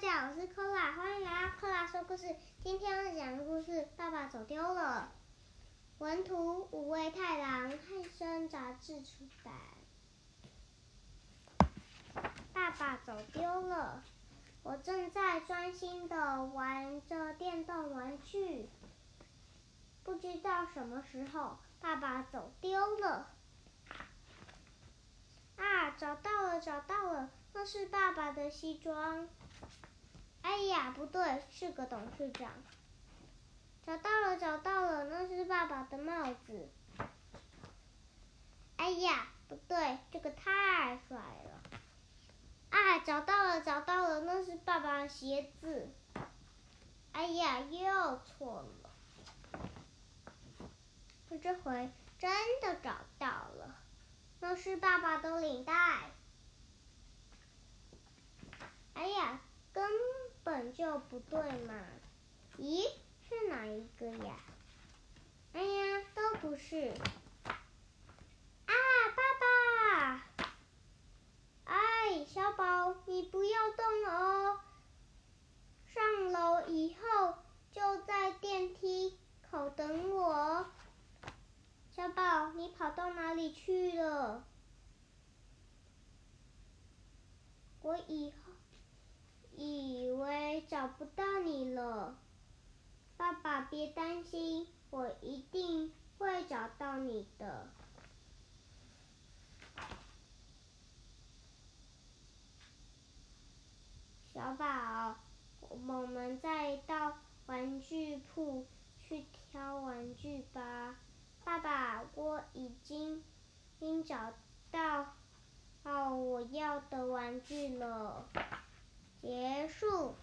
大家好，我是克拉，欢迎来到克拉说故事。今天要讲的故事《爸爸走丢了》，文图五味太郎，汉生杂志出版。爸爸走丢了，我正在专心的玩着电动玩具，不知道什么时候爸爸走丢了。啊，找到了，找到，是爸爸的西装。哎呀，不对，是个董事长。找到了，找到了，那是爸爸的帽子。哎呀，不对，这个太帅了。啊，找到了，找到了，那是爸爸的鞋子。哎呀，又错了。这回真的找到了，那是爸爸的领带。哎呀，根。本就不对嘛！咦，是哪一个呀？哎呀，都不是！啊，爸爸！哎，小宝，你不要动哦！上楼以后就在电梯口等我。小宝，你跑到哪里去了？我以后。以为找不到你了，爸爸别担心，我一定会找到你的。小宝，我们再到玩具铺去挑玩具吧。爸爸，我已经找到哦我要的玩具了。结束，